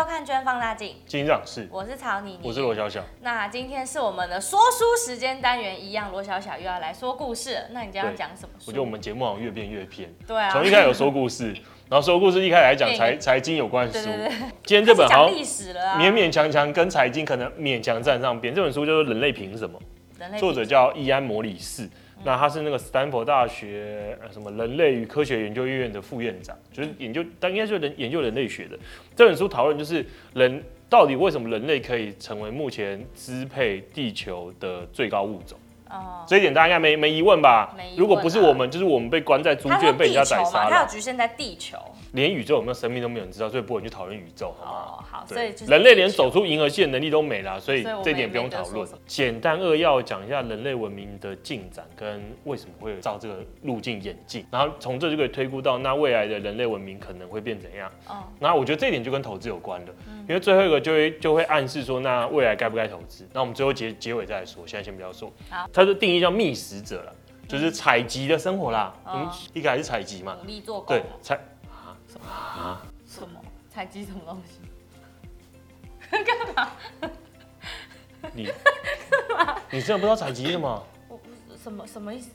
收看《捐放大镜》，金长是，我是曹妮妮，我是罗小小。那今天是我们的说书时间单元，一样罗小小又要来说故事。那你今天要讲什么书？我觉得我们节目好像越变越偏。对啊，从一开始有说故事，然后说故事一开始来讲财财经有关书。对对对。今天这本好像历史了啊，勉勉强强跟财经可能勉强站上边。这本书就是《人类凭什么》，人类作者叫伊安·摩里士。那他是那个斯坦福大学什么人类与科学研究院的副院长，就是研究，但应该是人研究人类学的。这本书讨论就是人到底为什么人类可以成为目前支配地球的最高物种。哦，这一点大家应该没没疑问吧？没疑问啊。如果不是我们，就是我们被关在猪圈被人家宰杀了。它有局限在地球。连宇宙有没有生命都没有人知道，所以不会去讨论宇宙，好吗？哦，好，所以人类连走出银河系的能力都没了，所以这点不用讨论。简单扼要讲一下人类文明的进展跟为什么会照这个路径演进，然后从这就可以推估到那未来的人类文明可能会变怎样。哦，然后我觉得这一点就跟投资有关了，因为最后一个就会就会暗示说那未来该不该投资。那我们最后结结尾再来说，现在先不要说。好，它的定义叫觅食者了，就是采集的生活啦。嗯，一开始是采集嘛，努力做工。对，采。啊？什么？采集什么东西？干嘛？你干嘛？你真的不知道采集什么？我不是什么什么意思？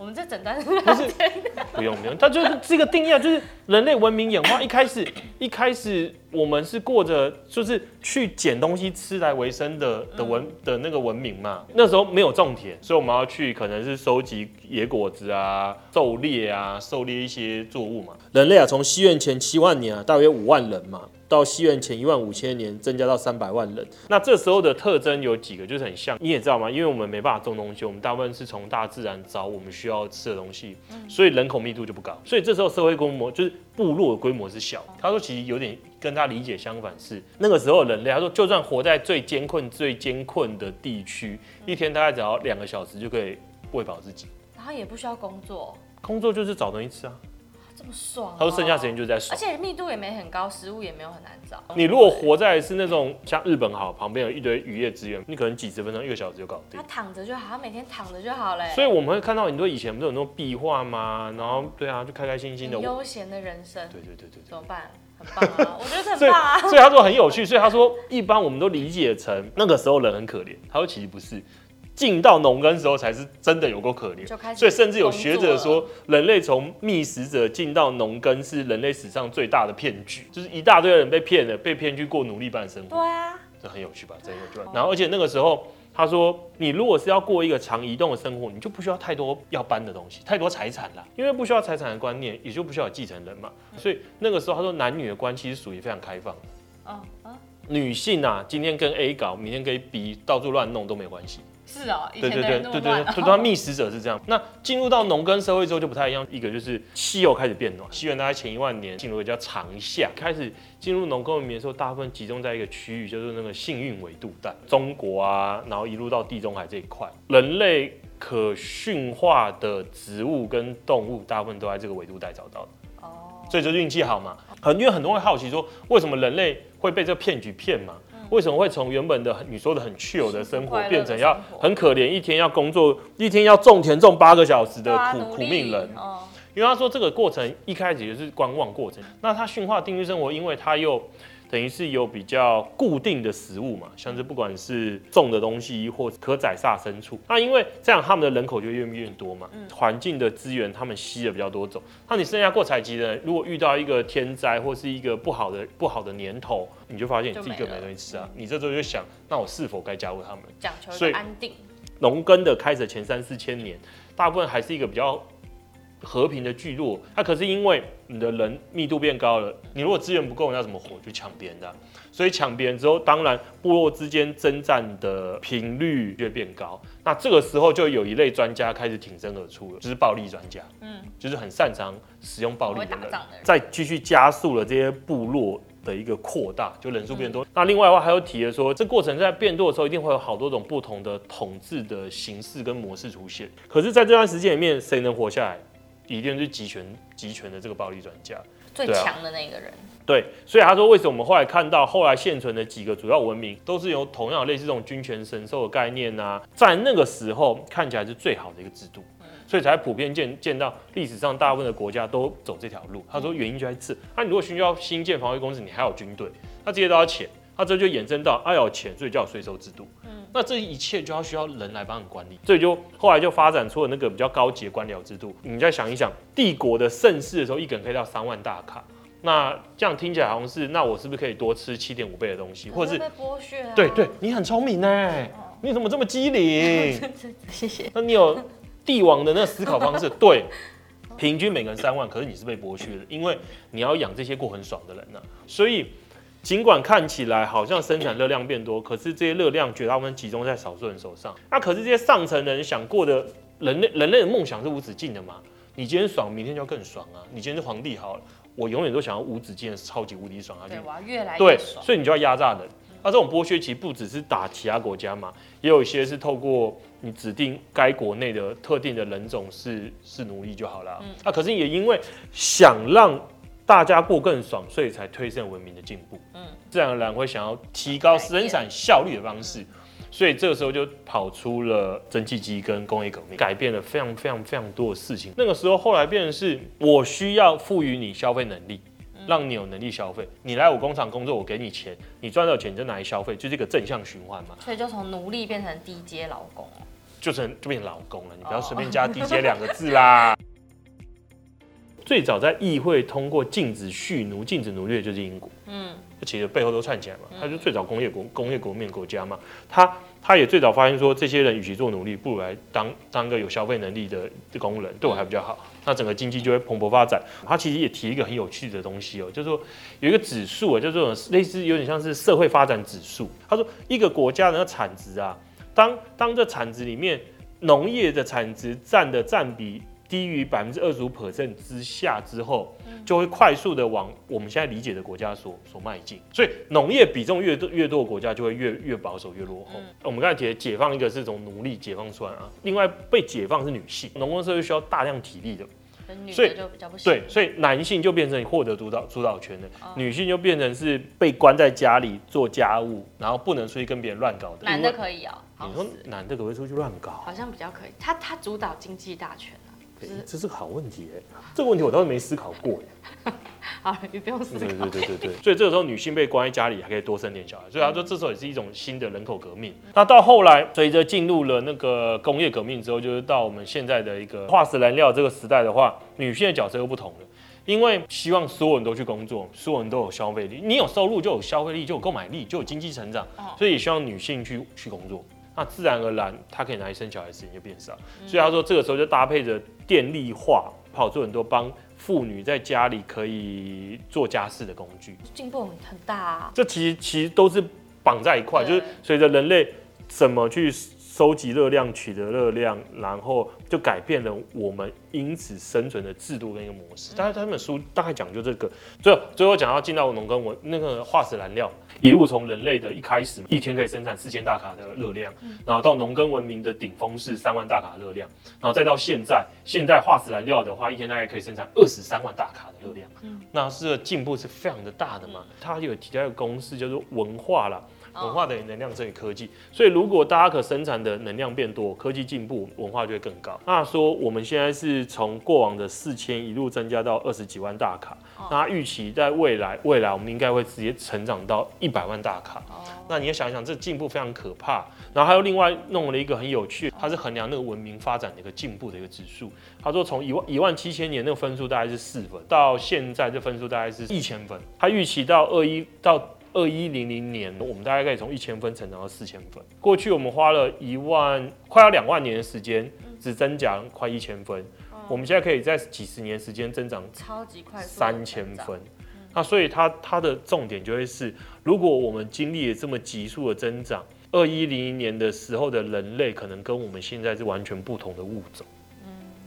我们这整段是不是？不用不用，它就是这个定义啊，就是人类文明演化一开始一开始我们是过着就是去捡东西吃来为生的的文的那个文明嘛。那时候没有种田，所以我们要去可能是收集野果子啊、狩猎啊、狩猎一些作物嘛。人类啊，从西元前七万年啊，大约五万人嘛。到西元前一万五千年，增加到三百万人。那这时候的特征有几个，就是很像。你也知道吗？因为我们没办法种东西，我们大部分是从大自然找我们需要吃的东西，所以人口密度就不高。所以这时候社会规模就是部落的规模是小。他说其实有点跟他理解相反，是那个时候人类，他说就算活在最艰困、最艰困的地区，一天大概只要两个小时就可以喂饱自己，然后也不需要工作，工作就是找东西吃啊。这么爽，他说剩下时间就在爽，而且密度也没很高，食物也没有很难找。你如果活在是那种像日本好，旁边有一堆渔业资源，你可能几十分钟、一个小时就搞定。他躺着就好，他每天躺着就好了。所以我们会看到很多以前不是有那种壁画吗？然后对啊，就开开心心的悠闲的人生。对对对对，怎么办？很棒啊，我觉得很棒啊。所以他说很有趣，所以他说一般我们都理解成那个时候人很可怜，他说其实不是。进到农耕时候才是真的有够可怜，所以甚至有学者说，人类从觅食者进到农耕是人类史上最大的骗局，就是一大堆人被骗了，被骗去过奴隶般的生活。对啊，这很有趣吧？真有趣。然后而且那个时候他说，你如果是要过一个长移动的生活，你就不需要太多要搬的东西，太多财产了，因为不需要财产的观念，也就不需要有继承人嘛。所以那个时候他说，男女的关系是属于非常开放的。女性啊，今天跟 A 搞，明天跟 B 到处乱弄都没关系。是哦，对对对对对对，就 他觅食者是这样。那进入到农耕社会之后就不太一样，一个就是气候开始变暖。西元大概前一万年进入一个叫长夏，开始进入农耕文明的时候，大部分集中在一个区域，就是那个幸运纬度带，中国啊，然后一路到地中海这一块。人类可驯化的植物跟动物，大部分都在这个纬度带找到的。哦，所以就运气好嘛。很因为很多人会好奇说，为什么人类会被这个骗局骗嘛？为什么会从原本的你说的很 chill 的生活，变成要很可怜，一天要工作，一天要种田种八个小时的苦苦命人？因为他说这个过程一开始也是观望过程。那他驯化定居生活，因为他又等于是有比较固定的食物嘛，像是不管是种的东西或可宰杀牲畜，那因为这样他们的人口就越越多嘛，环境的资源他们吸的比较多种。那你剩下过采集的，如果遇到一个天灾或是一个不好的不好的年头，你就发现你自己就没东西吃啊，你这时候就想，那我是否该加入他们？讲求安定。农耕的开始前三四千年，大部分还是一个比较。和平的聚落，它可是因为你的人密度变高了，你如果资源不够，你要怎么活？就抢别人的，所以抢别人之后，当然部落之间征战的频率就会变高。那这个时候就有一类专家开始挺身而出了，就是暴力专家，嗯，就是很擅长使用暴力的人，再继续加速了这些部落的一个扩大，就人数变多。嗯、那另外的话还有提了说，这过程在变多的时候，一定会有好多种不同的统治的形式跟模式出现。可是，在这段时间里面，谁能活下来？一定是集权集权的这个暴力专家，最强的那个人。对，所以他说，为什么我们后来看到后来现存的几个主要文明，都是由同样类似这种君权神授的概念啊，在那个时候看起来是最好的一个制度，所以才普遍见见到历史上大部分的国家都走这条路。他说原因就在这，那你如果需要新建防卫工事，你还有军队，那这些都要钱，那这就衍生到啊有钱，所以叫税收制度。嗯，那这一切就要需要人来帮你管理，所以就后来就发展出了那个比较高级的官僚制度。你再想一想，帝国的盛世的时候，一个人可以到三万大卡。那这样听起来好像是，那我是不是可以多吃七点五倍的东西，或者是被剥削、啊？对对，你很聪明呢，你怎么这么机灵？谢谢。那你有帝王的那个思考方式，对，平均每个人三万，可是你是被剥削的，因为你要养这些过很爽的人呢、啊。所以尽管看起来好像生产热量变多，可是这些热量绝大部分集中在少数人手上。那可是这些上层人想过的人类人类的梦想是无止境的嘛？你今天爽，明天就要更爽啊！你今天是皇帝好了。我永远都想要无止境的超级无敌爽下去，对，我要越来越对，所以你就要压榨人。那这种剥削其实不只是打其他国家嘛，也有一些是透过你指定该国内的特定的人种是是奴隶就好了。嗯，那可是也因为想让大家过更爽，所以才推升文明的进步。嗯，自然而然会想要提高生产效率的方式。所以这个时候就跑出了蒸汽机跟工业革命，改变了非常非常非常多的事情。那个时候后来变成是，我需要赋予你消费能力，让你有能力消费。你来我工厂工作，我给你钱，你赚到钱你就拿来消费，就是一个正向循环嘛。所以就从奴隶变成低阶劳工，就成就变成劳工了。你不要随便加低阶两个字啦。最早在议会通过禁止蓄奴、禁止奴隶的就是英国。嗯。其实背后都串起来嘛，他就最早工业国工业国面国家嘛，他他也最早发现说，这些人与其做奴隶，不如来当当个有消费能力的工人，对我还比较好，那整个经济就会蓬勃发展。他其实也提一个很有趣的东西哦，就是说有一个指数啊，就是这种类似有点像是社会发展指数。他说一个国家的那产值啊，当当这产值里面农业的产值占的占比。低于百分之二十五 percent 之下之后，就会快速的往我们现在理解的国家所所迈进。所以农业比重越多越多的国家就会越越保守越落后。我们刚才解解放一个是从奴隶解放出来啊，另外被解放是女性，农工社会需要大量体力的，所以就比较不行对，所以男性就变成获得主导主导权的，女性就变成是被关在家里做家务，然后不能出去跟别人乱搞的。男的可以哦，你说男的可不可以出去乱搞？好像比较可以，他他主导经济大权。欸、这是个好问题哎，这个问题我倒是没思考过 好，你不用思考。对对对对对，所以这个时候女性被关在家里还可以多生点小孩，所以他说这时候也是一种新的人口革命。那到后来随着进入了那个工业革命之后，就是到我们现在的一个化石燃料这个时代的话，女性的角色又不同了，因为希望所有人都去工作，所有人都有消费力，你有收入就有消费力，就有购买力，就有经济成长，所以也希望女性去去工作。那自然而然，他可以拿来生小孩的时间就变少，所以他说这个时候就搭配着电力化，跑出很多帮妇女在家里可以做家事的工具，进步很大啊。这其实其实都是绑在一块，就是随着人类怎么去收集热量、取得热量，然后就改变了我们因此生存的制度跟一个模式。大概他们书大概讲就这个，最后最后讲到进到农耕文那个化石燃料。一路从人类的一开始，一天可以生产四千大卡的热量，然后到农耕文明的顶峰是三万大卡热量，然后再到现在，现在化石燃料的话，一天大概可以生产二十三万大卡的热量，那是进步是非常的大的嘛。他有提到一个公式叫做文化啦。文化等于能量乘以科技，所以如果大家可生产的能量变多，科技进步，文化就会更高。那说我们现在是从过往的四千一路增加到二十几万大卡，那预期在未来，未来我们应该会直接成长到一百万大卡。那你要想一想，这进步非常可怕。然后还有另外弄了一个很有趣，它是衡量那个文明发展的一个进步的一个指数。他说从一万一万七千年那个分数大概是四分，到现在这分数大概是一千分。他预期到二一到。二一零零年，我们大概可以从一千分成长到四千分。过去我们花了一万，快要两万年的时间，只增长快一千分。我们现在可以在几十年时间增长超级快，三千分。那所以它它的重点就会是，如果我们经历了这么急速的增长，二一零零年的时候的人类可能跟我们现在是完全不同的物种，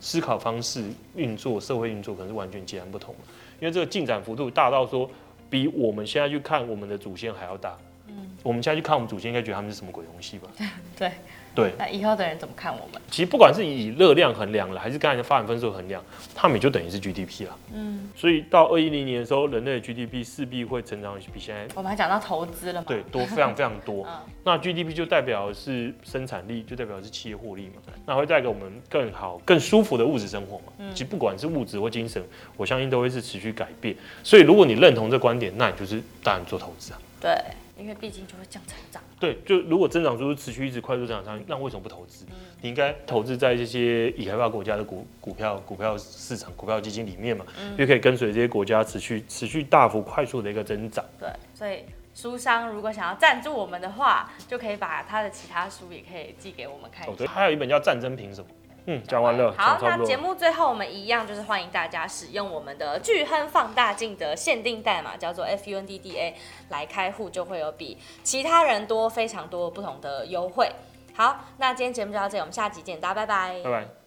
思考方式、运作、社会运作可能是完全截然不同的，因为这个进展幅度大到说。比我们现在去看我们的祖先还要大，嗯，我们现在去看我们祖先，应该觉得他们是什么鬼东西吧？对。对，那以后的人怎么看我们？其实不管是以热量衡量了，还是刚才的发展分数衡量，他们也就等于是 GDP 了。嗯，所以到二一零年的时候，人类的 GDP 势必会成长比现在。我们还讲到投资了嘛？对，多非常非常多。嗯、那 GDP 就代表是生产力，就代表是企业获利嘛。那会带给我们更好、更舒服的物质生活嘛。嗯、其实不管是物质或精神，我相信都会是持续改变。所以如果你认同这观点，那你就是当然做投资啊。对。因为毕竟就会降成长。对，就如果增长速度持续一直快速增长上去，那为什么不投资？嗯、你应该投资在这些已开发国家的股股票、股票市场、股票基金里面嘛，嗯、就可以跟随这些国家持续持续大幅快速的一个增长。对，所以书商如果想要赞助我们的话，就可以把他的其他书也可以寄给我们看一下。哦，对，还有一本叫《战争凭什么》。嗯，讲完了。好，那节目最后我们一样就是欢迎大家使用我们的巨亨放大镜的限定代码，叫做 FUNDDA 来开户，就会有比其他人多非常多不同的优惠。好，那今天节目就到这里，我们下集见，大家拜拜。拜拜。